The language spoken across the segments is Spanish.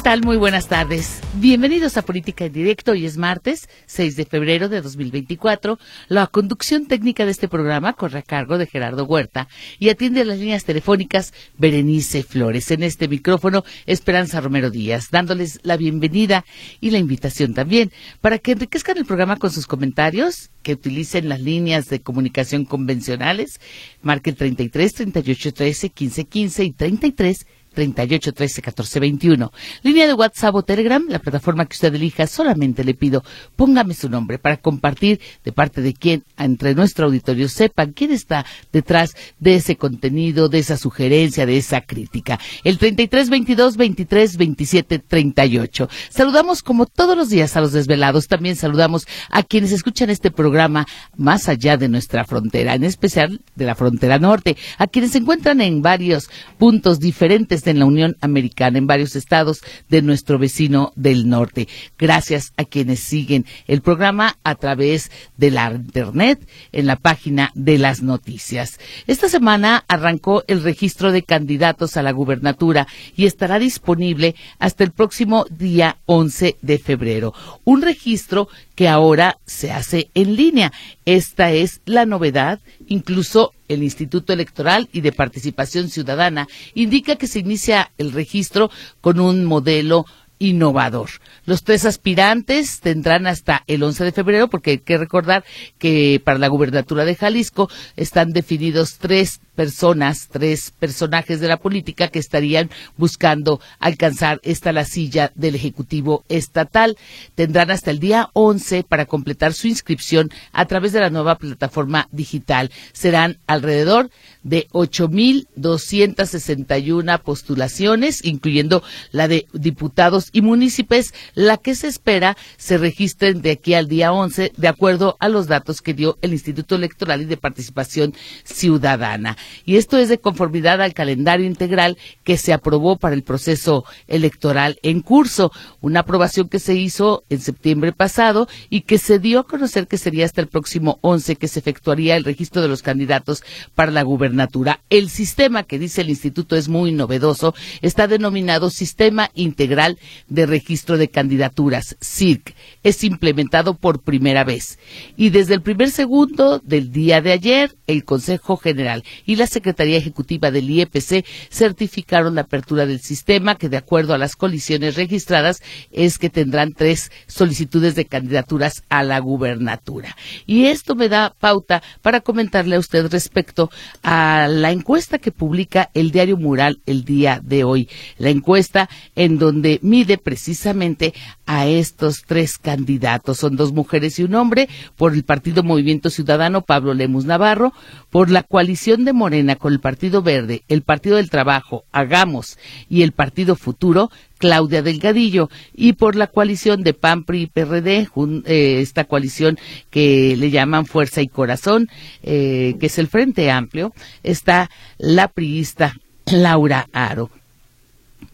¿Qué tal? Muy buenas tardes. Bienvenidos a Política en Directo. Hoy es martes, 6 de febrero de 2024. La conducción técnica de este programa corre a cargo de Gerardo Huerta y atiende las líneas telefónicas Berenice Flores. En este micrófono, Esperanza Romero Díaz, dándoles la bienvenida y la invitación también para que enriquezcan el programa con sus comentarios, que utilicen las líneas de comunicación convencionales. Marque el 33 38 13 15 15 y 33 38 13 14 21. Línea de WhatsApp o Telegram, la plataforma que usted elija, solamente le pido póngame su nombre para compartir de parte de quien entre nuestro auditorio sepan quién está detrás de ese contenido, de esa sugerencia, de esa crítica. El 33 22 23 27 38. Saludamos como todos los días a los desvelados, también saludamos a quienes escuchan este programa más allá de nuestra frontera, en especial de la frontera norte, a quienes se encuentran en varios puntos diferentes en la Unión Americana, en varios estados de nuestro vecino del norte. Gracias a quienes siguen el programa a través de la Internet en la página de las noticias. Esta semana arrancó el registro de candidatos a la gubernatura y estará disponible hasta el próximo día 11 de febrero. Un registro que ahora se hace en línea. Esta es la novedad. Incluso el Instituto Electoral y de Participación Ciudadana indica que se inicia el registro con un modelo innovador. Los tres aspirantes tendrán hasta el 11 de febrero, porque hay que recordar que para la gubernatura de Jalisco están definidos tres personas, tres personajes de la política que estarían buscando alcanzar esta la silla del Ejecutivo Estatal. Tendrán hasta el día 11 para completar su inscripción a través de la nueva plataforma digital. Serán alrededor de 8.261 postulaciones, incluyendo la de diputados y municipios, la que se espera se registren de aquí al día 11, de acuerdo a los datos que dio el Instituto Electoral y de Participación Ciudadana y esto es de conformidad al calendario integral que se aprobó para el proceso electoral en curso, una aprobación que se hizo en septiembre pasado y que se dio a conocer que sería hasta el próximo 11 que se efectuaría el registro de los candidatos para la gubernatura. El sistema que dice el instituto es muy novedoso, está denominado Sistema Integral de Registro de Candidaturas, CIRC. Es implementado por primera vez. Y desde el primer segundo del día de ayer, el Consejo General y la Secretaría Ejecutiva del IEPC certificaron la apertura del sistema que de acuerdo a las colisiones registradas es que tendrán tres solicitudes de candidaturas a la gubernatura. Y esto me da pauta para comentarle a usted respecto a la encuesta que publica el diario Mural el día de hoy. La encuesta en donde mide precisamente a estos tres candidatos. Son dos mujeres y un hombre por el Partido Movimiento Ciudadano Pablo Lemus Navarro, por la coalición de Morena con el Partido Verde, el Partido del Trabajo, Hagamos y el Partido Futuro, Claudia Delgadillo, y por la coalición de PAN, PRI y PRD, eh, esta coalición que le llaman Fuerza y Corazón, eh, que es el Frente Amplio, está la priista Laura Aro.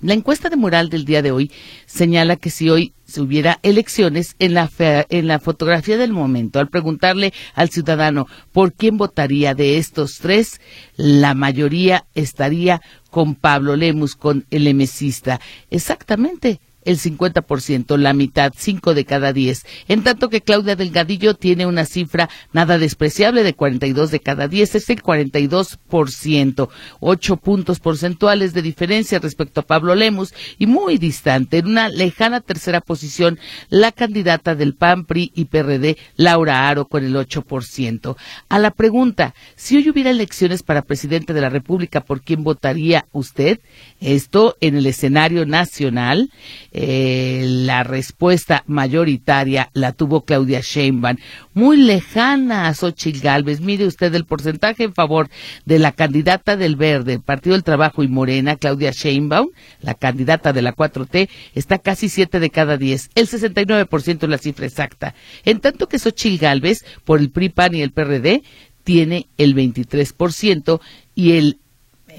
La encuesta de moral del día de hoy señala que si hoy se hubiera elecciones en la, en la fotografía del momento, al preguntarle al ciudadano por quién votaría de estos tres, la mayoría estaría con Pablo Lemus, con el emesista. Exactamente, el 50%, la mitad, 5 de cada 10. En tanto que Claudia Delgadillo tiene una cifra nada despreciable de 42 de cada 10, es el 42%, 8 puntos porcentuales de diferencia respecto a Pablo Lemus y muy distante, en una lejana tercera posición, la candidata del PAN, PRI y PRD, Laura Aro, con el 8%. A la pregunta, si hoy hubiera elecciones para presidente de la República, ¿por quién votaría usted? Esto en el escenario nacional, eh, la respuesta mayoritaria la tuvo Claudia Sheinbaum, muy lejana a Xochitl Galvez. Mire usted el porcentaje en favor de la candidata del Verde, Partido del Trabajo y Morena, Claudia Sheinbaum, la candidata de la 4T, está casi 7 de cada 10, el 69% es la cifra exacta. En tanto que Xochitl Galvez, por el PRI, PAN y el PRD, tiene el 23% y el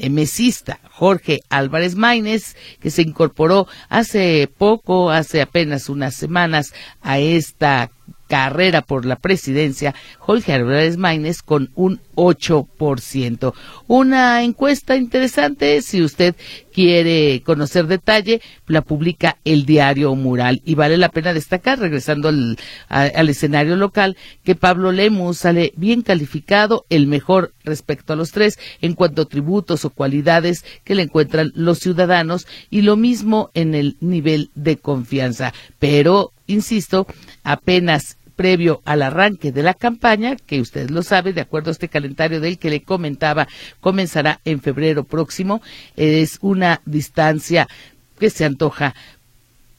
mesista Jorge Álvarez Maínez, que se incorporó hace poco, hace apenas unas semanas, a esta carrera por la presidencia, Jorge Álvarez Maínez con un 8%. Una encuesta interesante, si usted quiere conocer detalle, la publica el diario Mural. Y vale la pena destacar, regresando al, escenario local, que Pablo Lemus sale bien calificado, el mejor respecto a los tres, en cuanto a tributos o cualidades que le encuentran los ciudadanos, y lo mismo en el nivel de confianza. Pero, insisto, apenas previo al arranque de la campaña, que usted lo sabe, de acuerdo a este calendario del que le comentaba, comenzará en febrero próximo. Es una distancia que se antoja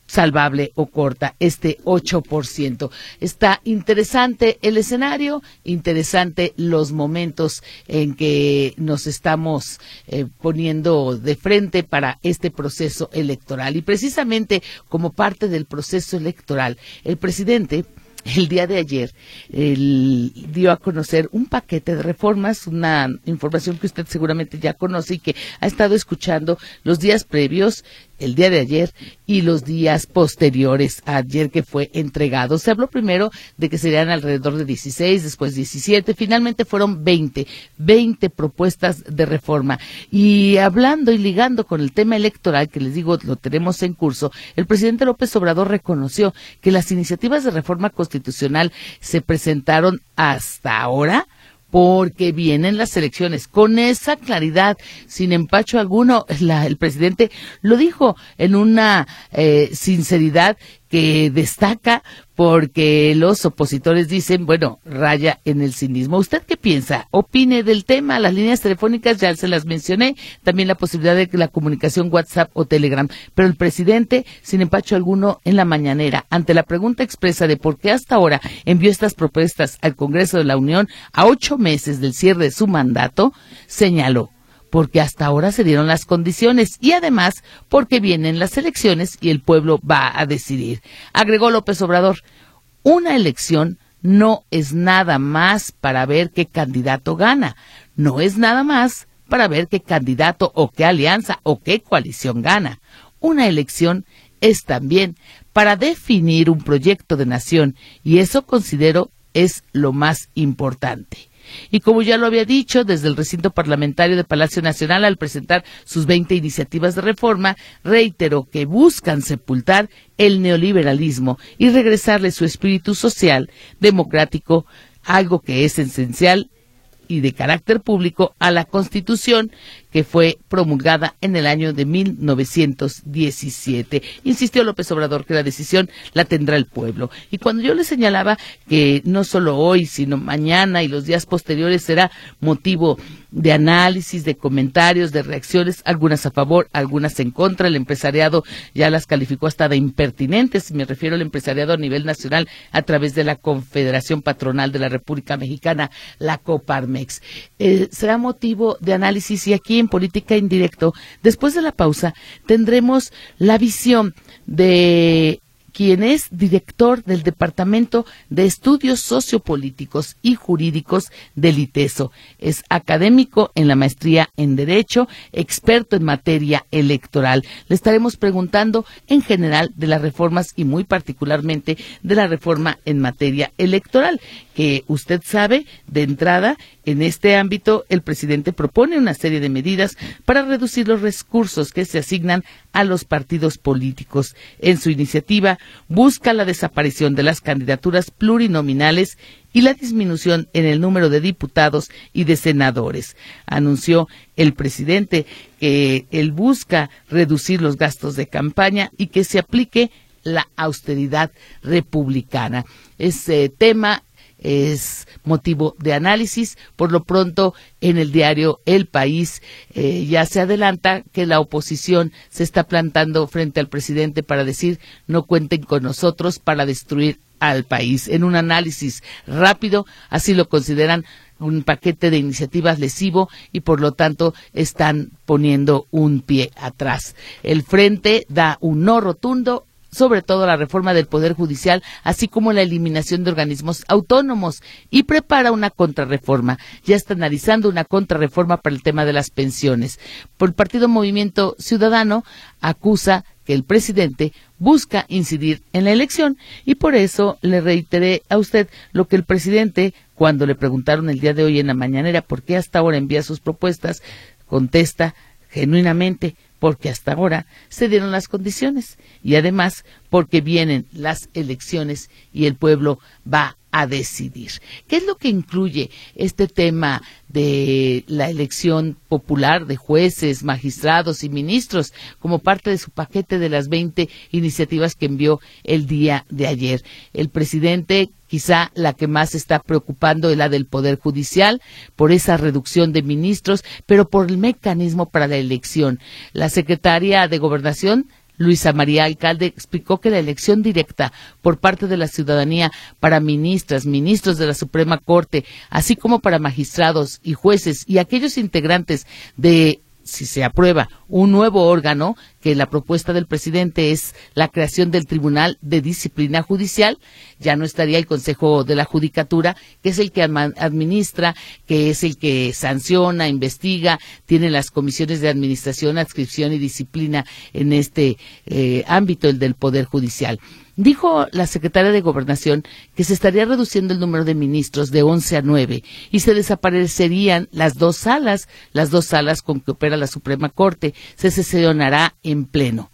salvable o corta, este 8%. Está interesante el escenario, interesante los momentos en que nos estamos eh, poniendo de frente para este proceso electoral. Y precisamente como parte del proceso electoral, el presidente el día de ayer él dio a conocer un paquete de reformas, una información que usted seguramente ya conoce y que ha estado escuchando los días previos el día de ayer y los días posteriores a ayer que fue entregado. Se habló primero de que serían alrededor de 16, después 17, finalmente fueron 20, 20 propuestas de reforma. Y hablando y ligando con el tema electoral, que les digo, lo tenemos en curso, el presidente López Obrador reconoció que las iniciativas de reforma constitucional se presentaron hasta ahora porque vienen las elecciones. Con esa claridad, sin empacho alguno, el presidente lo dijo en una eh, sinceridad que destaca porque los opositores dicen, bueno, raya en el cinismo. ¿Usted qué piensa? Opine del tema. Las líneas telefónicas ya se las mencioné. También la posibilidad de que la comunicación WhatsApp o Telegram. Pero el presidente, sin empacho alguno, en la mañanera, ante la pregunta expresa de por qué hasta ahora envió estas propuestas al Congreso de la Unión a ocho meses del cierre de su mandato, señaló porque hasta ahora se dieron las condiciones y además porque vienen las elecciones y el pueblo va a decidir. Agregó López Obrador, una elección no es nada más para ver qué candidato gana, no es nada más para ver qué candidato o qué alianza o qué coalición gana. Una elección es también para definir un proyecto de nación y eso considero es lo más importante. Y como ya lo había dicho, desde el recinto parlamentario de Palacio Nacional, al presentar sus 20 iniciativas de reforma, reiteró que buscan sepultar el neoliberalismo y regresarle su espíritu social, democrático, algo que es esencial y de carácter público a la Constitución que fue promulgada en el año de 1917. Insistió López Obrador que la decisión la tendrá el pueblo. Y cuando yo le señalaba que no solo hoy, sino mañana y los días posteriores será motivo de análisis, de comentarios, de reacciones, algunas a favor, algunas en contra, el empresariado ya las calificó hasta de impertinentes, me refiero al empresariado a nivel nacional a través de la Confederación Patronal de la República Mexicana, la Coparmex. Eh, será motivo de análisis y aquí en Política Indirecto, después de la pausa, tendremos la visión de quien es director del Departamento de Estudios Sociopolíticos y Jurídicos del ITESO. Es académico en la maestría en Derecho, experto en materia electoral. Le estaremos preguntando en general de las reformas y muy particularmente de la reforma en materia electoral, que usted sabe de entrada en este ámbito, el presidente propone una serie de medidas para reducir los recursos que se asignan a los partidos políticos. En su iniciativa, busca la desaparición de las candidaturas plurinominales y la disminución en el número de diputados y de senadores. Anunció el presidente que él busca reducir los gastos de campaña y que se aplique la austeridad republicana. Ese tema es motivo de análisis. Por lo pronto, en el diario El País eh, ya se adelanta que la oposición se está plantando frente al presidente para decir no cuenten con nosotros para destruir al país. En un análisis rápido, así lo consideran un paquete de iniciativas lesivo y por lo tanto están poniendo un pie atrás. El frente da un no rotundo sobre todo la reforma del Poder Judicial, así como la eliminación de organismos autónomos, y prepara una contrarreforma. Ya está analizando una contrarreforma para el tema de las pensiones. Por el Partido Movimiento Ciudadano acusa que el presidente busca incidir en la elección y por eso le reiteré a usted lo que el presidente, cuando le preguntaron el día de hoy en la mañanera por qué hasta ahora envía sus propuestas, contesta genuinamente porque hasta ahora se dieron las condiciones y además porque vienen las elecciones y el pueblo va a decidir. ¿Qué es lo que incluye este tema de la elección popular de jueces, magistrados y ministros como parte de su paquete de las 20 iniciativas que envió el día de ayer? El presidente quizá la que más está preocupando es la del Poder Judicial, por esa reducción de ministros, pero por el mecanismo para la elección. La secretaria de Gobernación Luisa María Alcalde explicó que la elección directa por parte de la ciudadanía para ministras, ministros de la Suprema Corte, así como para magistrados y jueces y aquellos integrantes de si se aprueba un nuevo órgano, que la propuesta del presidente es la creación del Tribunal de Disciplina Judicial, ya no estaría el Consejo de la Judicatura, que es el que administra, que es el que sanciona, investiga, tiene las comisiones de administración, adscripción y disciplina en este eh, ámbito, el del Poder Judicial. Dijo la secretaria de Gobernación que se estaría reduciendo el número de ministros de 11 a 9 y se desaparecerían las dos salas, las dos salas con que opera la Suprema Corte. Se sesionará en pleno.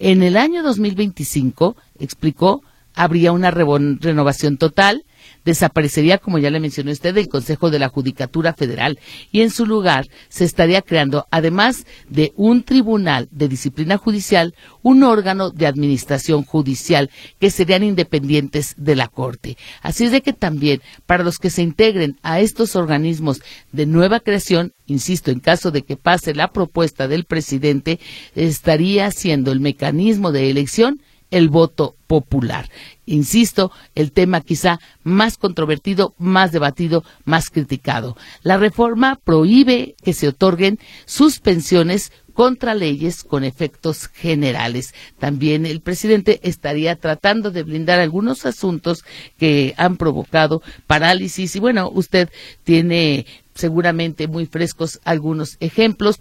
En el año 2025, explicó, habría una renovación total desaparecería, como ya le mencionó usted, el Consejo de la Judicatura Federal y en su lugar se estaría creando, además de un tribunal de disciplina judicial, un órgano de administración judicial que serían independientes de la Corte. Así es de que también para los que se integren a estos organismos de nueva creación, insisto, en caso de que pase la propuesta del presidente, estaría siendo el mecanismo de elección el voto popular. Insisto, el tema quizá más controvertido, más debatido, más criticado. La reforma prohíbe que se otorguen suspensiones contra leyes con efectos generales. También el presidente estaría tratando de blindar algunos asuntos que han provocado parálisis y bueno, usted tiene seguramente muy frescos algunos ejemplos,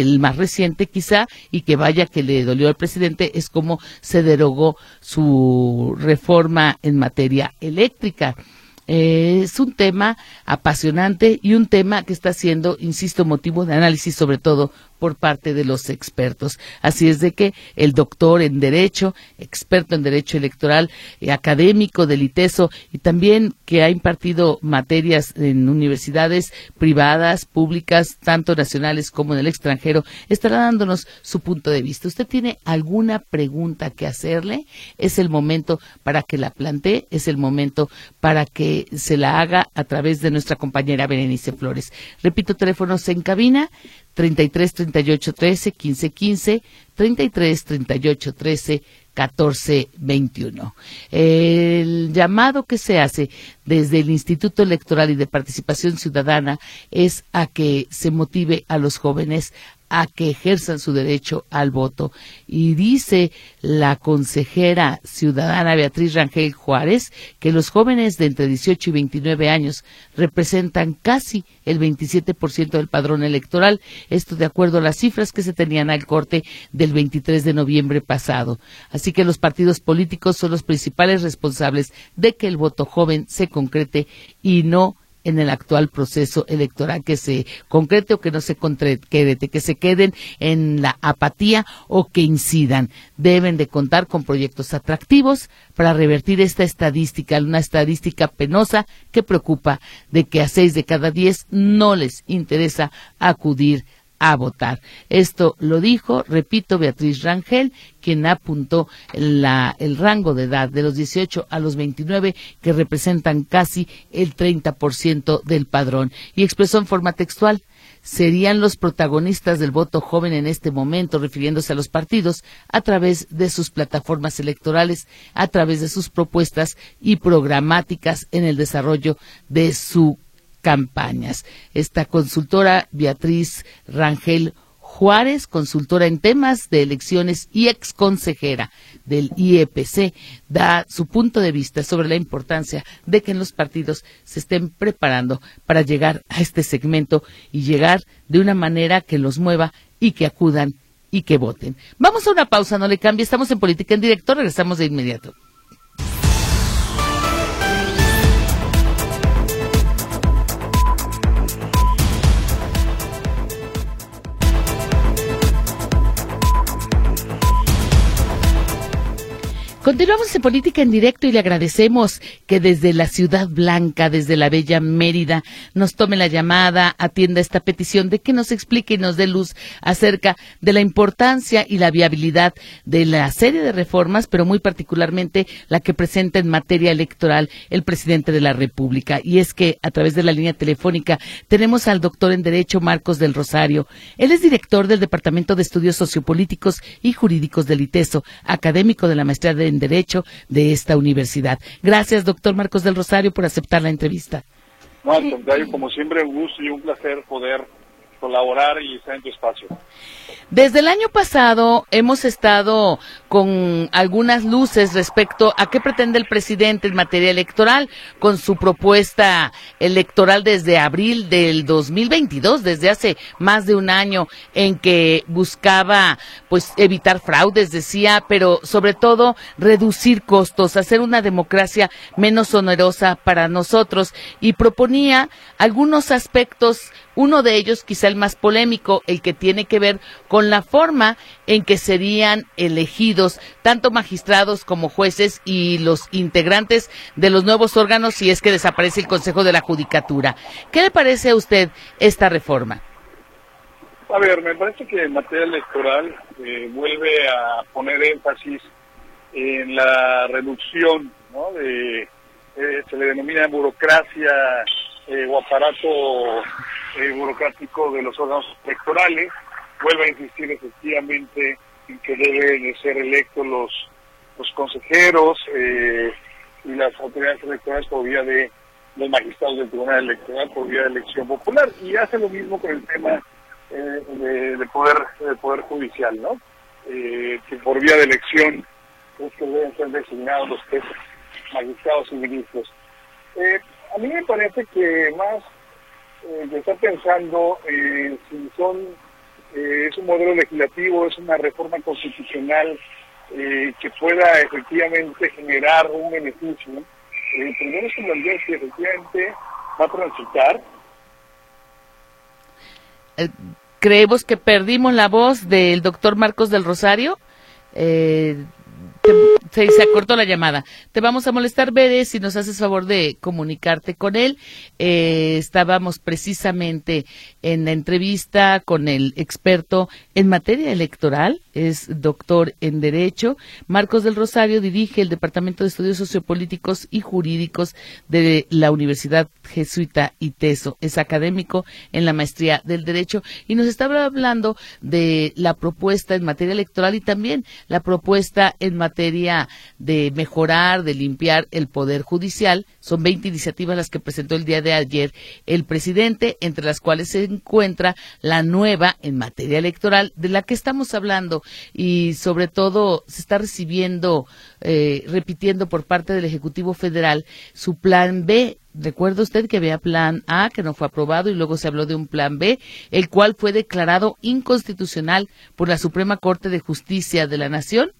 el más reciente quizá, y que vaya que le dolió al presidente, es cómo se derogó su reforma en materia eléctrica. Eh, es un tema apasionante y un tema que está siendo, insisto, motivo de análisis sobre todo por parte de los expertos. Así es de que el doctor en Derecho, experto en Derecho Electoral, eh, académico del ITESO y también que ha impartido materias en universidades privadas, públicas, tanto nacionales como en el extranjero, estará dándonos su punto de vista. ¿Usted tiene alguna pregunta que hacerle? Es el momento para que la plantee, es el momento para que se la haga a través de nuestra compañera Berenice Flores. Repito, teléfonos en cabina 33 38 13 15 15, 33 38 13 14 21. El llamado que se hace desde el Instituto Electoral y de Participación Ciudadana es a que se motive a los jóvenes a que ejerzan su derecho al voto. Y dice la consejera ciudadana Beatriz Rangel Juárez que los jóvenes de entre 18 y 29 años representan casi el 27% del padrón electoral, esto de acuerdo a las cifras que se tenían al corte del 23 de noviembre pasado. Así que los partidos políticos son los principales responsables de que el voto joven se concrete y no en el actual proceso electoral que se concrete o que no se concrete, que se queden en la apatía o que incidan. Deben de contar con proyectos atractivos para revertir esta estadística, una estadística penosa que preocupa de que a seis de cada diez no les interesa acudir a votar. Esto lo dijo, repito, Beatriz Rangel, quien apuntó la, el rango de edad de los 18 a los 29, que representan casi el 30% del padrón, y expresó en forma textual serían los protagonistas del voto joven en este momento, refiriéndose a los partidos, a través de sus plataformas electorales, a través de sus propuestas y programáticas en el desarrollo de su campañas. Esta consultora, Beatriz Rangel Juárez, consultora en temas de elecciones y ex consejera del IEPC, da su punto de vista sobre la importancia de que en los partidos se estén preparando para llegar a este segmento y llegar de una manera que los mueva y que acudan y que voten. Vamos a una pausa, no le cambie, estamos en Política en Directo, regresamos de inmediato. Continuamos en Política en Directo y le agradecemos que desde la Ciudad Blanca, desde la Bella Mérida, nos tome la llamada, atienda esta petición de que nos explique y nos dé luz acerca de la importancia y la viabilidad de la serie de reformas, pero muy particularmente la que presenta en materia electoral el presidente de la República. Y es que a través de la línea telefónica tenemos al doctor en Derecho Marcos del Rosario. Él es director del Departamento de Estudios Sociopolíticos y Jurídicos del ITESO, académico de la maestría de en Derecho de esta universidad. Gracias, doctor Marcos del Rosario, por aceptar la entrevista. No, al contrario, como siempre, un gusto y un placer poder colaborar y estar en tu espacio. Desde el año pasado hemos estado con algunas luces respecto a qué pretende el presidente en materia electoral con su propuesta electoral desde abril del 2022, desde hace más de un año en que buscaba pues evitar fraudes, decía, pero sobre todo reducir costos, hacer una democracia menos onerosa para nosotros. Y proponía algunos aspectos uno de ellos, quizá el más polémico, el que tiene que ver con la forma en que serían elegidos tanto magistrados como jueces y los integrantes de los nuevos órganos si es que desaparece el Consejo de la Judicatura. ¿Qué le parece a usted esta reforma? A ver, me parece que en materia electoral eh, vuelve a poner énfasis en la reducción ¿no? de, eh, se le denomina burocracia eh, o aparato eh, burocrático de los órganos electorales. Vuelve a insistir efectivamente en que deben de ser electos los, los consejeros eh, y las autoridades electorales por vía de los magistrados del Tribunal Electoral por vía de elección popular y hace lo mismo con el tema de, poder de poder judicial, ¿no? que por vía de elección es que deben ser designados los magistrados y ministros. Eh, a mí me parece que más eh, está pensando eh, si son eh, es un modelo legislativo, es una reforma constitucional eh, que pueda efectivamente generar un beneficio. primero es una si efectivamente va a transitar. creemos que perdimos la voz del doctor Marcos del Rosario. Eh, se, se acortó la llamada. Te vamos a molestar, Bere, si nos haces favor de comunicarte con él. Eh, estábamos precisamente en la entrevista con el experto en materia electoral, es doctor en Derecho. Marcos del Rosario dirige el Departamento de Estudios Sociopolíticos y Jurídicos de la Universidad Jesuita ITESO. Es académico en la maestría del Derecho y nos estaba hablando de la propuesta en materia electoral y también la propuesta en materia de mejorar, de limpiar el Poder Judicial. Son 20 iniciativas las que presentó el día de ayer el presidente, entre las cuales se encuentra la nueva en materia electoral de la que estamos hablando. Y sobre todo se está recibiendo, eh, repitiendo por parte del Ejecutivo Federal su plan B. Recuerda usted que había plan A que no fue aprobado y luego se habló de un plan B, el cual fue declarado inconstitucional por la Suprema Corte de Justicia de la Nación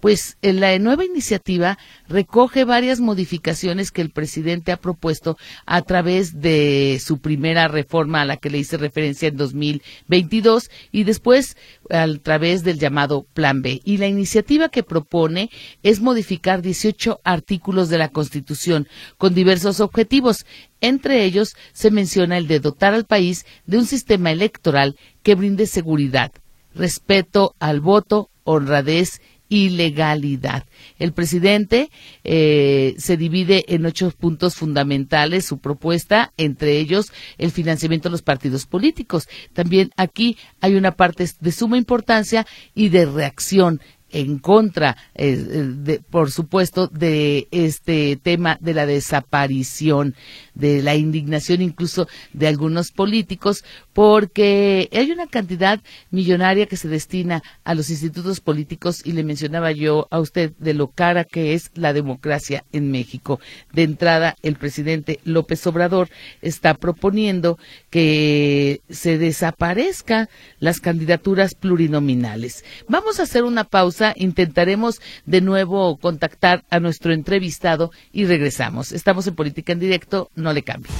pues la nueva iniciativa recoge varias modificaciones que el presidente ha propuesto a través de su primera reforma a la que le hice referencia en 2022 y después a través del llamado Plan B. Y la iniciativa que propone es modificar 18 artículos de la Constitución con diversos objetivos. Entre ellos se menciona el de dotar al país de un sistema electoral que brinde seguridad, respeto al voto, honradez ilegalidad. El presidente eh, se divide en ocho puntos fundamentales su propuesta, entre ellos el financiamiento de los partidos políticos. También aquí hay una parte de suma importancia y de reacción en contra, eh, por supuesto, de este tema de la desaparición de la indignación incluso de algunos políticos, porque hay una cantidad millonaria que se destina a los institutos políticos y le mencionaba yo a usted de lo cara que es la democracia en México. De entrada, el presidente López Obrador está proponiendo que se desaparezcan las candidaturas plurinominales. Vamos a hacer una pausa, intentaremos de nuevo contactar a nuestro entrevistado y regresamos. Estamos en Política en Directo, no le cambie.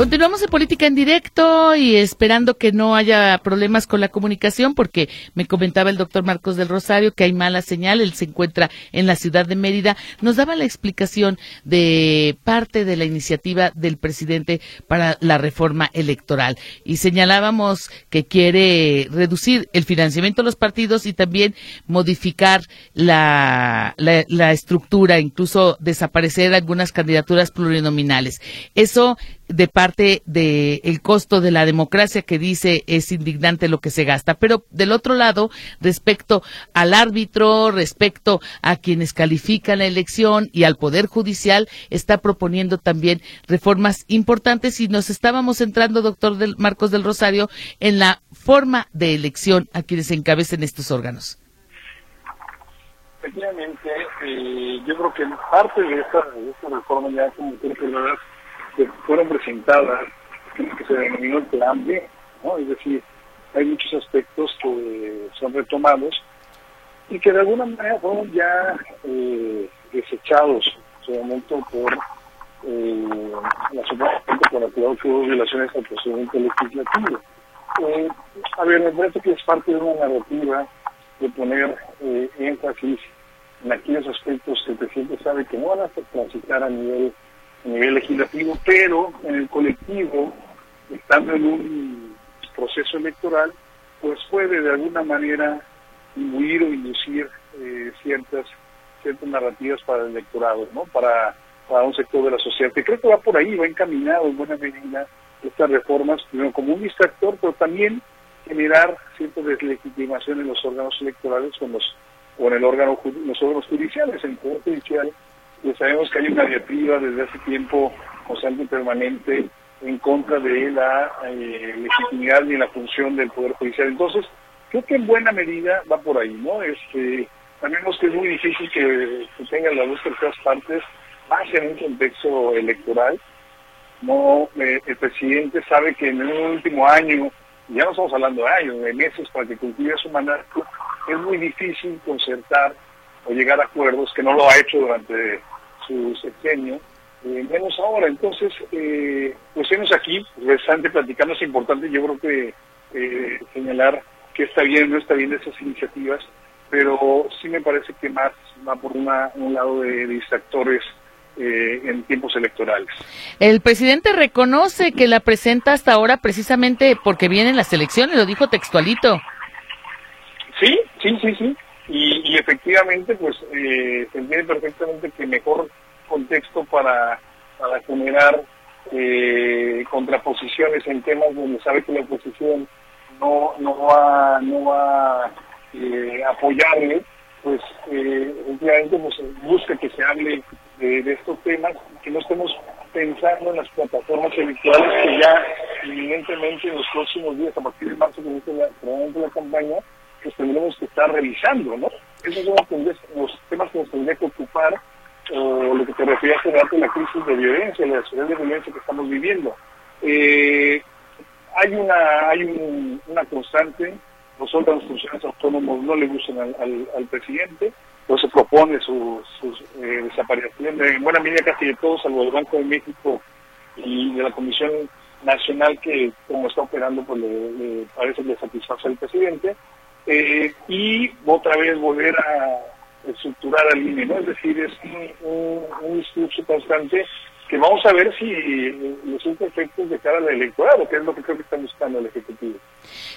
Continuamos en política en directo y esperando que no haya problemas con la comunicación porque me comentaba el doctor Marcos del Rosario que hay mala señal, él se encuentra en la ciudad de Mérida. Nos daba la explicación de parte de la iniciativa del presidente para la reforma electoral y señalábamos que quiere reducir el financiamiento de los partidos y también modificar la, la, estructura, incluso desaparecer algunas candidaturas plurinominales. Eso de parte del costo de la democracia que dice es indignante lo que se gasta. Pero del otro lado, respecto al árbitro, respecto a quienes califican la elección y al Poder Judicial, está proponiendo también reformas importantes y nos estábamos centrando, doctor del Marcos del Rosario, en la forma de elección a quienes encabecen estos órganos. Efectivamente, eh, yo creo que parte de esta, reforma ya como que que fueron presentadas, que se denominó el plan B, ¿no? Es decir, hay muchos aspectos que son retomados y que de alguna manera fueron ya eh, desechados en su momento por eh, la Suprema Corte para que hubo violaciones al procedimiento legislativo. Eh, a ver, me parece que es parte de una narrativa de poner eh, énfasis en aquellos aspectos que el presidente sabe que no van a transitar a nivel a nivel legislativo, pero en el colectivo, estando en un proceso electoral, pues puede de alguna manera imbuir o inducir eh, ciertas ciertas narrativas para el electorado, ¿no? Para, para un sector de la sociedad, que creo que va por ahí, va encaminado en buena medida estas reformas, primero como un distractor, pero también generar cierta deslegitimación en los órganos electorales con los, o el órgano, los órganos judiciales, en el Poder Judicial, pues sabemos que hay una diatriba desde hace tiempo constante y permanente en contra de la eh, legitimidad y la función del Poder Judicial. Entonces, creo que en buena medida va por ahí, ¿no? Este, sabemos que es muy difícil que, tengan las dos terceras partes, más en un contexto electoral. No, eh, el presidente sabe que en el último año, ya no estamos hablando de años, de meses para que concluya su mandato, es muy difícil concertar o llegar a acuerdos, que no lo ha hecho durante su sexenio, eh, menos ahora. Entonces, eh, pues hemos aquí, bastante platicando, es importante, yo creo que eh, señalar que está bien, no está bien esas iniciativas, pero sí me parece que más va por una, un lado de, distractores eh, en tiempos electorales. El presidente reconoce que la presenta hasta ahora precisamente porque vienen las elecciones, lo dijo textualito. Sí, sí, sí, sí. Y, efectivamente, pues eh, se entiende perfectamente que mejor contexto para, para generar eh, contraposiciones en temas donde sabe que la oposición no, no va, no va eh, apoyarle, pues eh, efectivamente pues, busca que se hable de, estos temas, que no estemos pensando en las plataformas electorales que ya evidentemente en los próximos días, a partir de marzo, que es la, la campaña, que tendremos que estar revisando, ¿no? Esos son los, temas que nos tendría que ocupar, o lo que te refería hace rato, la crisis de violencia, la situación de violencia que estamos viviendo. Eh, hay una hay una constante, los órganos funcionarios autónomos no le gustan al, presidente, entonces se propone su, eh, desaparición en buena medida casi de todos, salvo del Banco de México y de la Comisión Nacional que como está operando pues le, parece que le satisface al presidente eh, y otra vez volver a estructurar al INE. Es decir, es un, un, discurso constante que vamos a ver si resulta efectos de cara al electorado, que es lo que creo que está buscando el Ejecutivo.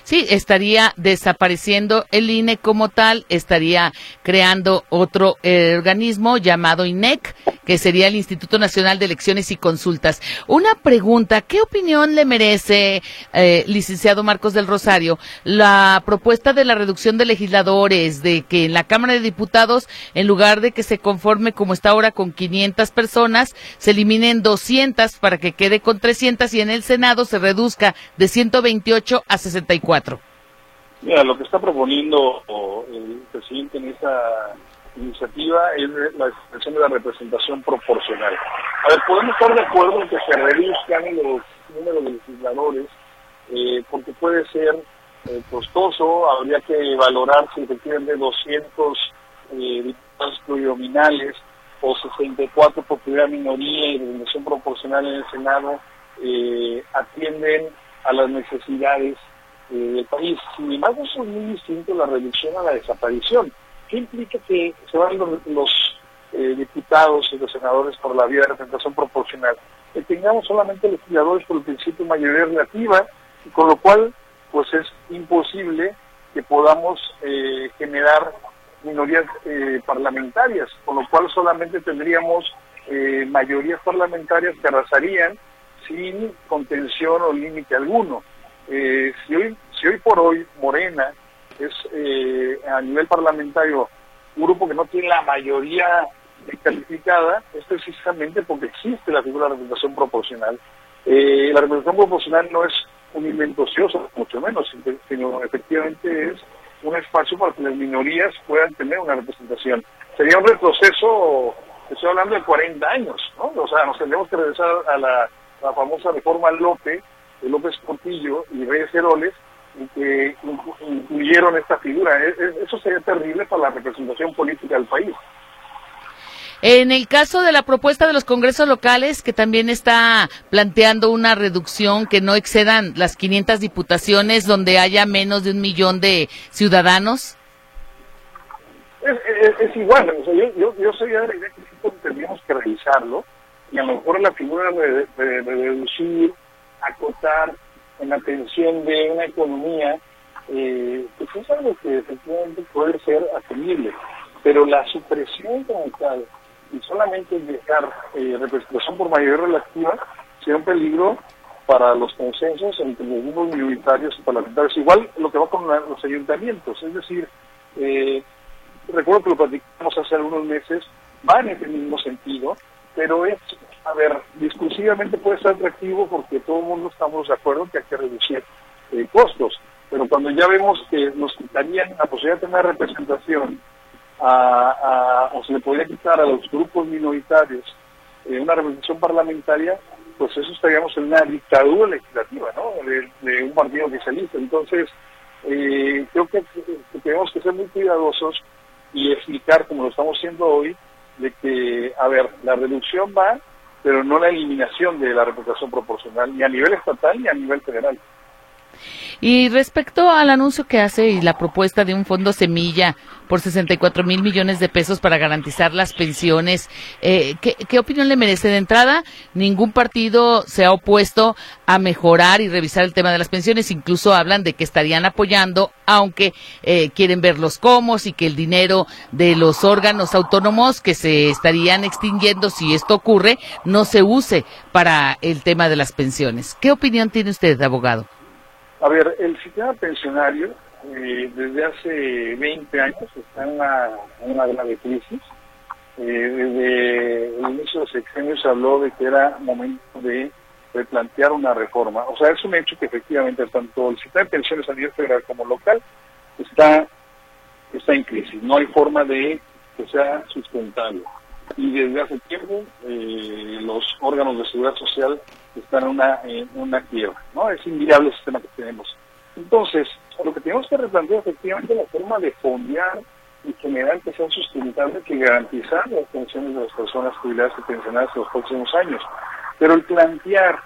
Sí, estaría desapareciendo el INE como tal, estaría creando otro eh, organismo llamado INEC, que sería el Instituto Nacional de Elecciones y Consultas. Una pregunta, ¿qué opinión le merece, eh, licenciado Marcos del Rosario, la propuesta de la reducción de legisladores, de que en la Cámara de Diputados, en lugar de que se conforme como está ahora con 500 personas, se eliminen 200 para que quede con 300 y en el Senado se reduzca de 128 a 64? Mira, lo que está proponiendo el presidente en esa iniciativa es la expresión de la representación proporcional. A ver, podemos estar de acuerdo en que se reduzcan los números de legisladores, eh, porque puede ser eh, costoso, habría que valorar si efectivamente 200 eh, diputados plurinominales o 64 por primera minoría y representación proporcional en el Senado eh, atienden a las necesidades eh, del país. Sin embargo, eso es muy distinto la reducción a la desaparición. ¿Qué implica que se van los, eh, diputados y los senadores por la vía de representación proporcional? Que tengamos solamente legisladores por el principio de mayoría relativa, con lo cual pues es imposible que podamos eh, generar minorías parlamentarias, con lo cual solamente tendríamos mayorías parlamentarias que arrasarían sin contención o límite alguno. Eh, si, hoy, si hoy por hoy Morena es eh, a nivel parlamentario un grupo que no tiene la mayoría calificada, es precisamente porque existe la figura de representación proporcional. Eh, la representación proporcional no es un invento ocioso, mucho menos, sino efectivamente es un espacio para que las minorías puedan tener una representación. Sería un retroceso, estoy hablando de 40 años, ¿no? O sea, nos tendríamos que regresar a la, la famosa reforma López, López Portillo y Reyes Heroles, que incluyeron esta figura. Eso sería terrible para la representación política del país. En el caso de la propuesta de los congresos locales, que también está planteando una reducción que no excedan las 500 diputaciones, donde haya menos de un millón de ciudadanos. Es, igual, yo, yo, soy de la idea que tendríamos que revisarlo y a lo mejor la figura de reducir acotar en atención de una economía, eh, pues es algo que efectivamente puede ser asumible, pero la supresión como tal y solamente dejar eh, representación por mayoría relativa sería un peligro para los consensos entre los grupos minoritarios y parlamentarios. Igual lo que va con los ayuntamientos, es decir, eh, recuerdo que lo platicamos hace algunos meses, va en ese mismo sentido, pero es a ver, discursivamente puede ser atractivo porque todo el mundo estamos de acuerdo que hay que reducir eh, costos, pero cuando ya vemos que nos quitarían la posibilidad de tener representación o se le podría quitar a los grupos minoritarios eh, una representación parlamentaria, pues eso estaríamos en una dictadura legislativa, ¿no? De, un partido que se elige. Entonces, eh, creo que, que tenemos que ser muy cuidadosos y explicar, como lo estamos haciendo hoy, de que, a ver, la reducción va pero no la eliminación de la reputación proporcional, ni a nivel estatal ni a nivel federal. Y respecto al anuncio que hace y la propuesta de un fondo semilla por 64 mil millones de pesos para garantizar las pensiones, eh, ¿qué, opinión le merece de entrada? Ningún partido se ha opuesto a mejorar y revisar el tema de las pensiones, incluso hablan de que estarían apoyando, aunque eh, quieren ver los comos y que el dinero de los órganos autónomos que se estarían extinguiendo si esto ocurre no se use para el tema de las pensiones. ¿Qué opinión tiene usted, abogado? A ver, el sistema pensionario eh, desde hace 20 años está en una, grave crisis. Eh, desde el inicio de sexenio se habló de que era momento de plantear una reforma. O sea, es un hecho que efectivamente tanto el sistema de pensiones a nivel federal como local está, está en crisis. No hay forma de que sea sustentable. Y desde hace tiempo eh, los órganos de seguridad social están en una, en una quiebra, ¿no? Es inviable el sistema que tenemos. Entonces, lo que tenemos que replantear efectivamente la forma de fondear y generar que sea sustentable que garantizar las pensiones de las personas jubiladas y pensionadas en los próximos años. Pero el plantear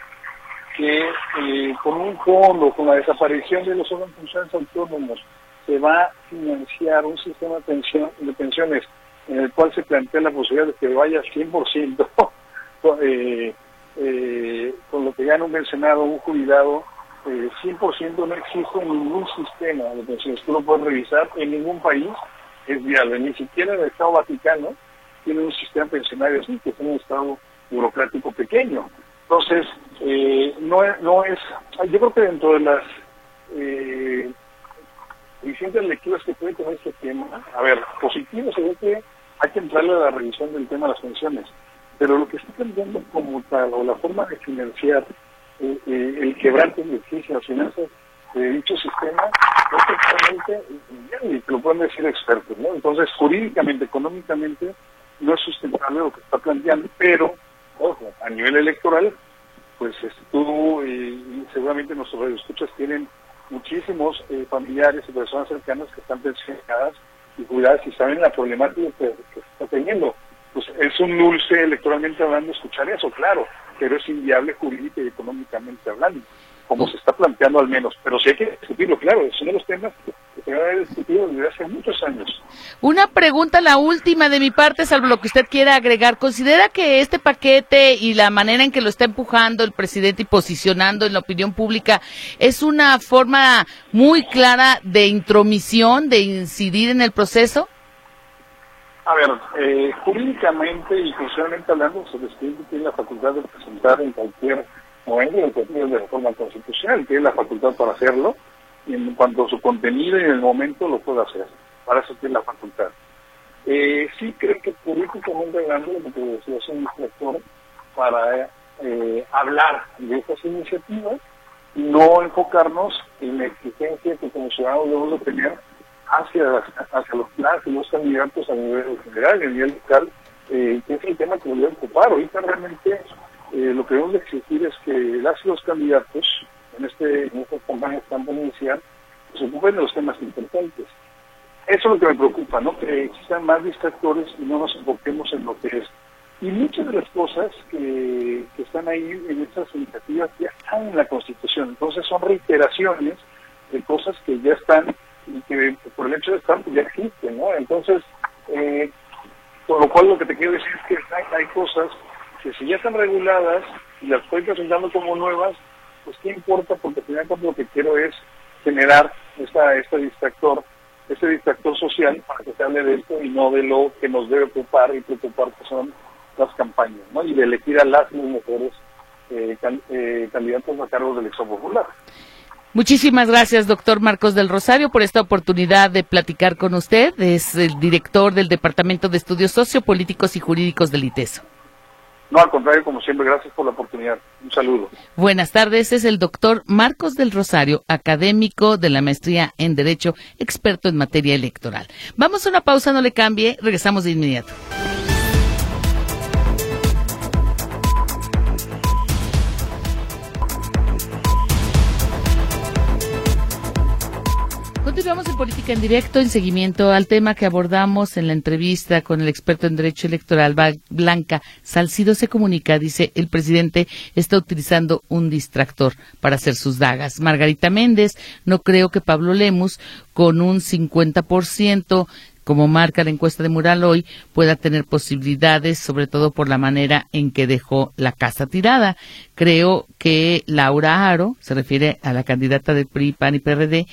que eh, con un fondo, con la desaparición de los órganos funcionales autónomos, se va a financiar un sistema de, pensión, de pensiones en el cual se plantea la posibilidad de que vaya 100% eh, eh, con lo que gana un pensionado, un jubilado, eh, 100% no existe ningún sistema de pensiones. Tú lo puedes revisar en ningún país, es viable. Ni siquiera en el Estado Vaticano tiene un sistema pensionario así, que es un Estado burocrático pequeño. Entonces, eh, no, no es, yo creo que dentro de las eh, lecturas que puede tener este tema, a ver, positivo se que hay que entrarle a la revisión del tema de las pensiones, pero lo que está cambiando como tal, o la forma de financiar eh, eh, el quebrante de las finanzas de dicho sistema, es totalmente, y lo pueden decir expertos, ¿no? Entonces, jurídicamente, económicamente, no es sustentable lo que está planteando, pero, ojo, a nivel electoral, pues tú y, seguramente nuestros escuchas tienen muchísimos eh, familiares y personas cercanas que están pensionadas y cuidadas y saben la problemática que, que está teniendo. Pues es un dulce electoralmente hablando escuchar eso, claro, pero es inviable jurídica y económicamente hablando como se está planteando al menos. Pero sí hay que discutirlo, claro, es uno de los temas que se haber discutido desde hace muchos años. Una pregunta, la última de mi parte, salvo lo que usted quiera agregar. ¿Considera que este paquete y la manera en que lo está empujando el presidente y posicionando en la opinión pública es una forma muy clara de intromisión, de incidir en el proceso? A ver, eh, jurídicamente y funcionalmente hablando, el presidente tiene la facultad de presentar en cualquier momento el contenido de reforma constitucional, tiene la facultad para hacerlo, y en cuanto a su contenido y en el momento lo puede hacer. Para eso tiene la facultad. Eh, sí creo que políticamente hablando, lo que decía, es un instructor para eh, hablar de estas iniciativas no enfocarnos en la exigencia que como ciudadanos debemos de tener hacia, hacia los planes y los candidatos a nivel general, a nivel local, eh, que es el tema que nos debe ocupar. Ahorita realmente eh, lo que debemos de exigir es que las los candidatos en este en estas campañas tan inicial se ocupen de los temas importantes. Eso es lo que me preocupa, ¿no? Que existan más distractores y no nos enfoquemos en lo que es. Y muchas de las cosas que, que están ahí en estas iniciativas ya están en la Constitución. Entonces son reiteraciones de cosas que ya están y que por el hecho de estar pues ya existen, ¿no? Entonces, eh, por lo cual lo que te quiero decir es que hay, hay cosas que si ya están reguladas y las estoy presentando como nuevas, pues qué importa, porque al final lo que quiero es generar esta, este distractor, este distractor social para que se hable de esto y no de lo que nos debe ocupar y preocupar que son las campañas, ¿no? Y de elegir a las mejores eh, eh, candidatos a cargo del Exo Popular. Muchísimas gracias, doctor Marcos del Rosario, por esta oportunidad de platicar con usted. Es el director del Departamento de Estudios Sociopolíticos y Jurídicos del ITESO. No, al contrario, como siempre, gracias por la oportunidad. Un saludo. Buenas tardes, es el doctor Marcos del Rosario, académico de la maestría en Derecho, experto en materia electoral. Vamos a una pausa, no le cambie, regresamos de inmediato. Política en Directo en seguimiento al tema que abordamos en la entrevista con el experto en Derecho Electoral, Blanca Salcido. Se comunica, dice, el presidente está utilizando un distractor para hacer sus dagas. Margarita Méndez, no creo que Pablo Lemus, con un 50% como marca la encuesta de Mural hoy, pueda tener posibilidades, sobre todo por la manera en que dejó la casa tirada. Creo que Laura Aro, se refiere a la candidata de PRI, PAN y PRD,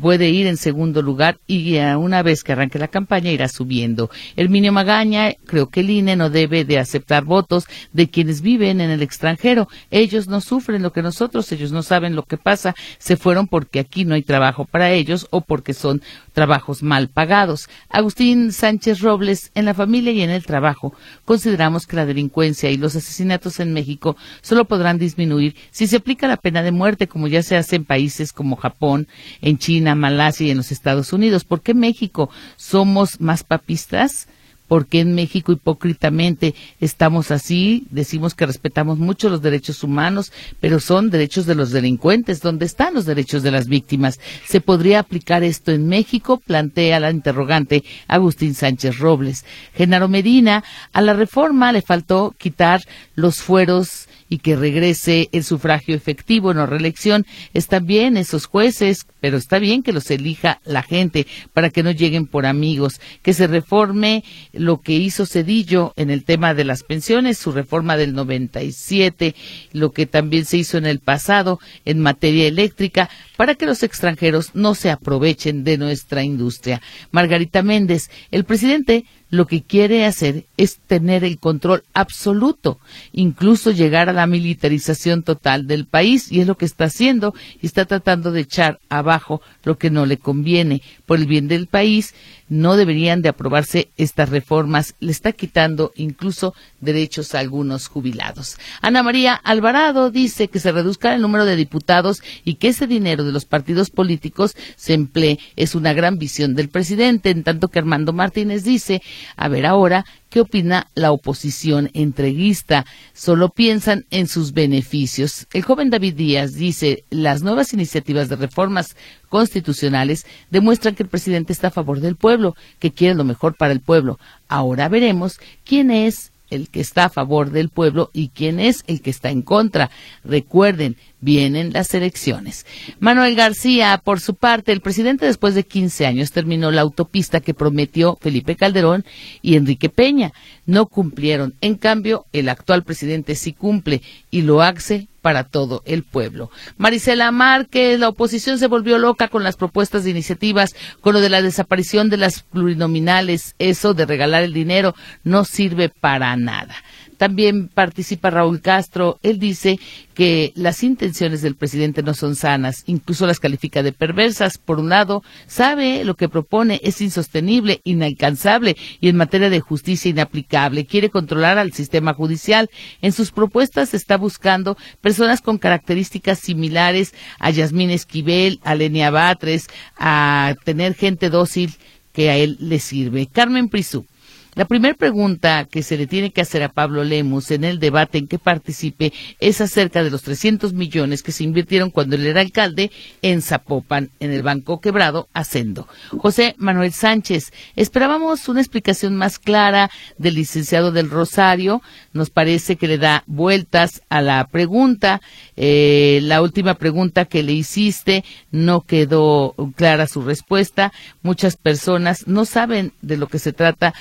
puede ir en segundo lugar y una vez que arranque la campaña irá subiendo. Herminio Magaña, creo que el INE no debe de aceptar votos de quienes viven en el extranjero. Ellos no sufren lo que nosotros, ellos no saben lo que pasa, se fueron porque aquí no hay trabajo para ellos o porque son trabajos mal pagados. Agustín Sánchez Robles, en la familia y en el trabajo, consideramos que la delincuencia y los asesinatos en México solo podrán disminuir si se aplica la pena de muerte, como ya se hace en países como Japón, en China, Malasia y en los Estados Unidos. ¿Por qué México somos más papistas? porque en México hipócritamente estamos así, decimos que respetamos mucho los derechos humanos, pero son derechos de los delincuentes. ¿Dónde están los derechos de las víctimas? ¿Se podría aplicar esto en México? Plantea la interrogante Agustín Sánchez Robles. Genaro Medina, a la reforma le faltó quitar los fueros y que regrese el sufragio efectivo la reelección. Están bien esos jueces, pero está bien que los elija la gente para que no lleguen por amigos, que se reforme lo que hizo Cedillo en el tema de las pensiones, su reforma del 97, lo que también se hizo en el pasado en materia eléctrica, para que los extranjeros no se aprovechen de nuestra industria. Margarita Méndez, el presidente lo que quiere hacer es tener el control absoluto, incluso llegar a la militarización total del país, y es lo que está haciendo, y está tratando de echar abajo lo que no le conviene por el bien del país. No deberían de aprobarse estas reformas, le está quitando incluso derechos a algunos jubilados. Ana María Alvarado dice que se reduzca el número de diputados y que ese dinero de los partidos políticos se emplee. Es una gran visión del presidente, en tanto que Armando Martínez dice a ver ahora qué opina la oposición entreguista. Solo piensan en sus beneficios. El joven David Díaz dice, las nuevas iniciativas de reformas constitucionales demuestran que el presidente está a favor del pueblo, que quiere lo mejor para el pueblo. Ahora veremos quién es el que está a favor del pueblo y quién es el que está en contra. Recuerden, vienen las elecciones. Manuel García, por su parte, el presidente después de 15 años terminó la autopista que prometió Felipe Calderón y Enrique Peña. No cumplieron. En cambio, el actual presidente sí cumple y lo hace para todo el pueblo. Marisela Márquez, la oposición se volvió loca con las propuestas de iniciativas, con lo de la desaparición de las plurinominales. Eso de regalar el dinero no sirve para nada. También participa Raúl Castro. Él dice que las intenciones del presidente no son sanas, incluso las califica de perversas. Por un lado, sabe lo que propone es insostenible, inalcanzable y en materia de justicia inaplicable. Quiere controlar al sistema judicial. En sus propuestas está buscando personas con características similares a Yasmín Esquivel, a Lenia Batres, a tener gente dócil que a él le sirve. Carmen Prisú la primera pregunta que se le tiene que hacer a Pablo Lemus en el debate en que participe es acerca de los 300 millones que se invirtieron cuando él era alcalde en Zapopan, en el Banco Quebrado, Hacendo. José Manuel Sánchez, esperábamos una explicación más clara del licenciado del Rosario. Nos parece que le da vueltas a la pregunta. Eh, la última pregunta que le hiciste no quedó clara su respuesta. Muchas personas no saben de lo que se trata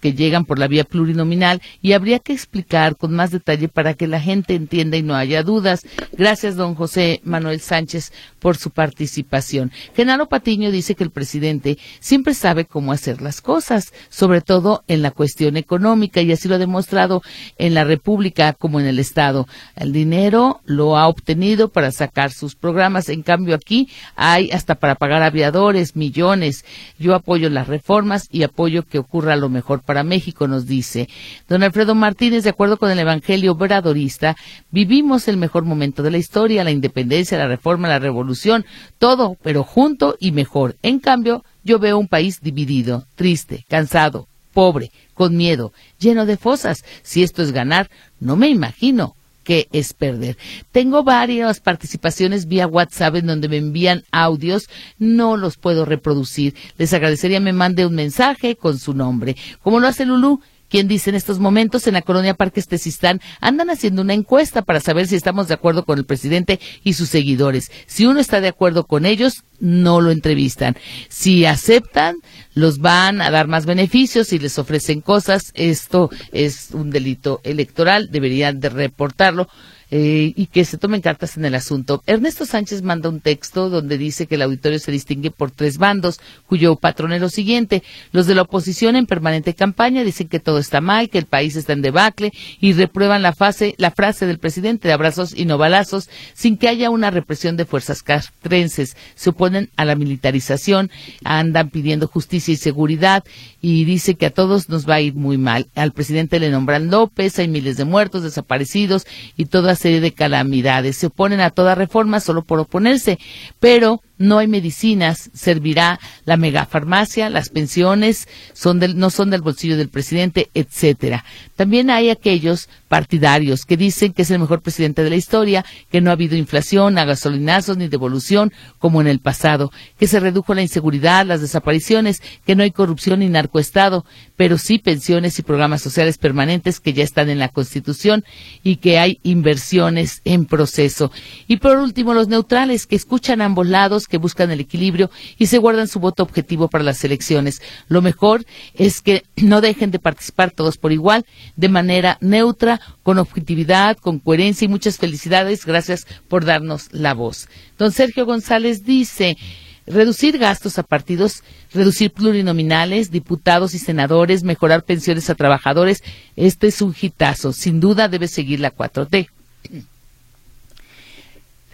que llegan por la vía plurinominal y habría que explicar con más detalle para que la gente entienda y no haya dudas. Gracias, don José Manuel Sánchez, por su participación. Genaro Patiño dice que el presidente siempre sabe cómo hacer las cosas, sobre todo en la cuestión económica, y así lo ha demostrado en la República como en el Estado. El dinero lo ha obtenido para sacar sus programas, en cambio aquí hay hasta para pagar aviadores, millones. Yo apoyo las reformas y apoyo que ocurra lo mejor para México, nos dice. Don Alfredo Martínez, de acuerdo con el Evangelio Obradorista, vivimos el mejor momento de la historia, la independencia, la reforma, la revolución, todo, pero junto y mejor. En cambio, yo veo un país dividido, triste, cansado, pobre, con miedo, lleno de fosas. Si esto es ganar, no me imagino que es perder. Tengo varias participaciones vía WhatsApp en donde me envían audios, no los puedo reproducir. Les agradecería me mande un mensaje con su nombre. Como lo hace Lulú, quien dice en estos momentos en la colonia Parque Tezistán andan haciendo una encuesta para saber si estamos de acuerdo con el presidente y sus seguidores. Si uno está de acuerdo con ellos, no lo entrevistan. Si aceptan, los van a dar más beneficios y les ofrecen cosas. Esto es un delito electoral, deberían de reportarlo. Eh, y que se tomen cartas en el asunto. Ernesto Sánchez manda un texto donde dice que el auditorio se distingue por tres bandos, cuyo patrón es lo siguiente. Los de la oposición en permanente campaña dicen que todo está mal, que el país está en debacle y reprueban la, fase, la frase del presidente de abrazos y no balazos sin que haya una represión de fuerzas castrenses. Se oponen a la militarización, andan pidiendo justicia y seguridad y dice que a todos nos va a ir muy mal. Al presidente le nombran López, hay miles de muertos, desaparecidos y toda serie de calamidades. Se oponen a toda reforma solo por oponerse, pero no hay medicinas, servirá la megafarmacia, las pensiones son del, no son del bolsillo del presidente, etcétera. También hay aquellos partidarios que dicen que es el mejor presidente de la historia, que no ha habido inflación, a gasolinazos ni devolución como en el pasado, que se redujo la inseguridad, las desapariciones, que no hay corrupción ni narcoestado, pero sí pensiones y programas sociales permanentes que ya están en la Constitución y que hay inversiones en proceso. Y por último, los neutrales que escuchan a ambos lados, que buscan el equilibrio y se guardan su voto objetivo para las elecciones. Lo mejor es que no dejen de participar todos por igual, de manera neutra, con objetividad, con coherencia y muchas felicidades. Gracias por darnos la voz. Don Sergio González dice, reducir gastos a partidos, reducir plurinominales, diputados y senadores, mejorar pensiones a trabajadores. Este es un hitazo. Sin duda debe seguir la 4T.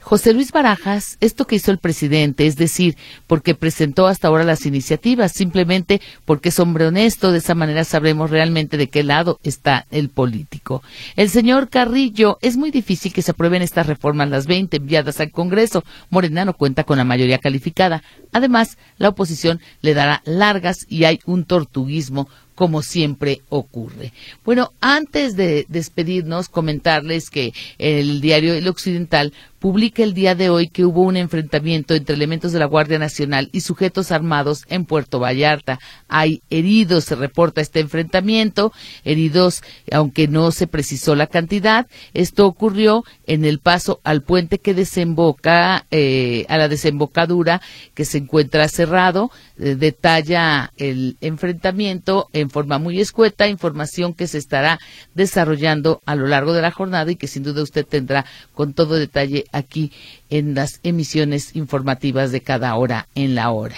José Luis Barajas, esto que hizo el presidente, es decir, porque presentó hasta ahora las iniciativas, simplemente porque es hombre honesto, de esa manera sabremos realmente de qué lado está el político. El señor Carrillo, es muy difícil que se aprueben estas reformas las 20 enviadas al Congreso. Morena no cuenta con la mayoría calificada. Además, la oposición le dará largas y hay un tortuguismo como siempre ocurre. Bueno, antes de despedirnos, comentarles que el diario El Occidental publica el día de hoy que hubo un enfrentamiento entre elementos de la Guardia Nacional y sujetos armados en Puerto Vallarta. Hay heridos, se reporta este enfrentamiento, heridos, aunque no se precisó la cantidad. Esto ocurrió en el paso al puente que desemboca eh, a la desembocadura que se encuentra cerrado. Eh, detalla el enfrentamiento en forma muy escueta, información que se estará desarrollando a lo largo de la jornada y que sin duda usted tendrá con todo detalle aquí en las emisiones informativas de cada hora en la hora.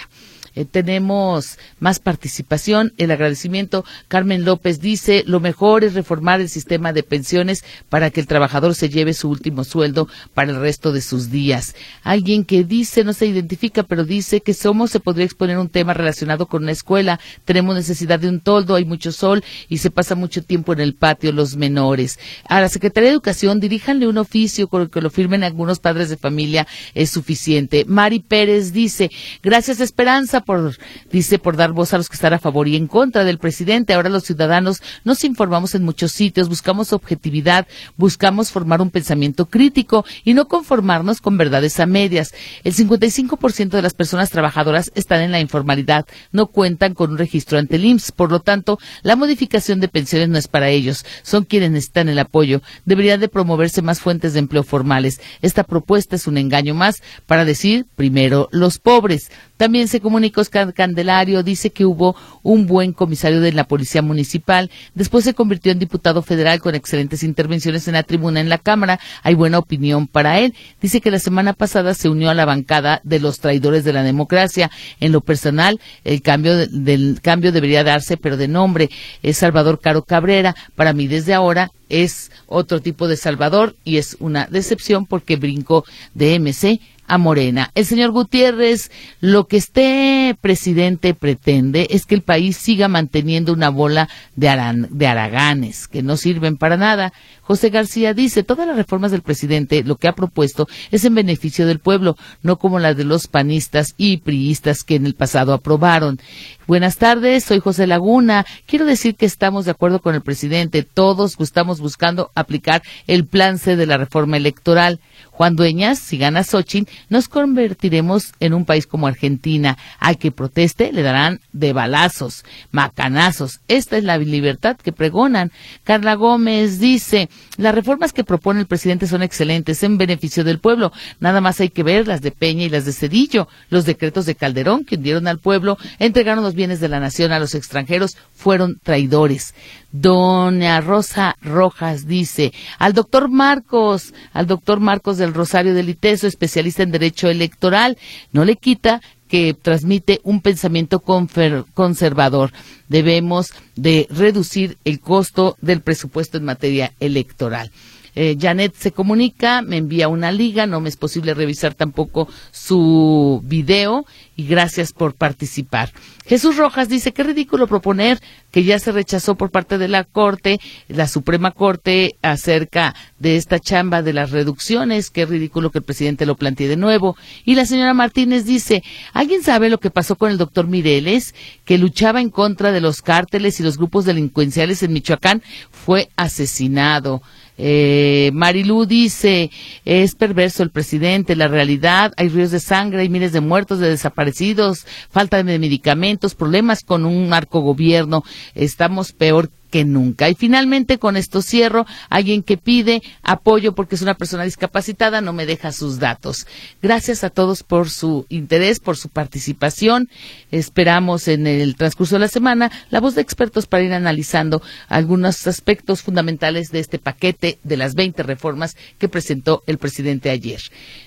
Eh, tenemos más participación. El agradecimiento. Carmen López dice, lo mejor es reformar el sistema de pensiones para que el trabajador se lleve su último sueldo para el resto de sus días. Alguien que dice, no se identifica, pero dice que somos, se podría exponer un tema relacionado con una escuela. Tenemos necesidad de un toldo, hay mucho sol y se pasa mucho tiempo en el patio los menores. A la Secretaría de Educación, diríjanle un oficio con el que lo firmen algunos padres de familia, es suficiente. Mari Pérez dice, gracias Esperanza por, dice, por dar voz a los que están a favor y en contra del presidente. Ahora los ciudadanos nos informamos en muchos sitios, buscamos objetividad, buscamos formar un pensamiento crítico y no conformarnos con verdades a medias. El 55% de las personas trabajadoras están en la informalidad, no cuentan con un registro ante el IMSS. Por lo tanto, la modificación de pensiones no es para ellos, son quienes necesitan el apoyo. Deberían de promoverse más fuentes de empleo formales. Esta propuesta es un engaño más para decir primero los pobres. También se comunicó Oscar Candelario, dice que hubo un buen comisario de la Policía Municipal, después se convirtió en diputado federal con excelentes intervenciones en la tribuna en la Cámara, hay buena opinión para él. Dice que la semana pasada se unió a la bancada de los traidores de la democracia. En lo personal, el cambio del cambio debería darse, pero de nombre. Es Salvador Caro Cabrera. Para mí, desde ahora, es otro tipo de Salvador y es una decepción porque brincó de MC a Morena. El señor Gutiérrez, lo que este presidente pretende es que el país siga manteniendo una bola de, de araganes que no sirven para nada. José García dice, todas las reformas del presidente lo que ha propuesto es en beneficio del pueblo, no como las de los panistas y priistas que en el pasado aprobaron. Buenas tardes, soy José Laguna. Quiero decir que estamos de acuerdo con el presidente. Todos estamos buscando aplicar el plan C de la reforma electoral. Juan Dueñas, si gana Xochitl, nos convertiremos en un país como Argentina. Al que proteste le darán de balazos, macanazos. Esta es la libertad que pregonan. Carla Gómez dice, las reformas que propone el presidente son excelentes en beneficio del pueblo. Nada más hay que ver las de Peña y las de Cedillo. Los decretos de Calderón que hundieron al pueblo, entregaron los bienes de la nación a los extranjeros, fueron traidores. Doña Rosa Rojas dice, al doctor Marcos, al doctor Marcos del Rosario del Iteso, especialista en derecho electoral, no le quita que transmite un pensamiento conservador. Debemos de reducir el costo del presupuesto en materia electoral. Eh, Janet se comunica, me envía una liga, no me es posible revisar tampoco su video y gracias por participar. Jesús Rojas dice, qué ridículo proponer que ya se rechazó por parte de la Corte, la Suprema Corte, acerca de esta chamba de las reducciones, qué ridículo que el presidente lo plantee de nuevo. Y la señora Martínez dice, ¿alguien sabe lo que pasó con el doctor Mireles, que luchaba en contra de los cárteles y los grupos delincuenciales en Michoacán? Fue asesinado. Eh, Marilú dice, es perverso el presidente, la realidad, hay ríos de sangre, hay miles de muertos, de desaparecidos, falta de medicamentos, problemas con un narcogobierno, estamos peor que nunca. Y finalmente, con esto cierro, alguien que pide apoyo porque es una persona discapacitada no me deja sus datos. Gracias a todos por su interés, por su participación. Esperamos en el transcurso de la semana la voz de expertos para ir analizando algunos aspectos fundamentales de este paquete de las 20 reformas que presentó el presidente ayer.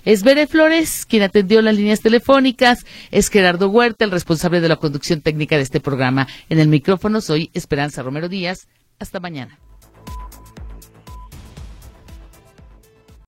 Es Bere Flores quien atendió las líneas telefónicas, es Gerardo Huerta, el responsable de la conducción técnica de este programa. En el micrófono soy Esperanza Romero Díaz. Hasta mañana.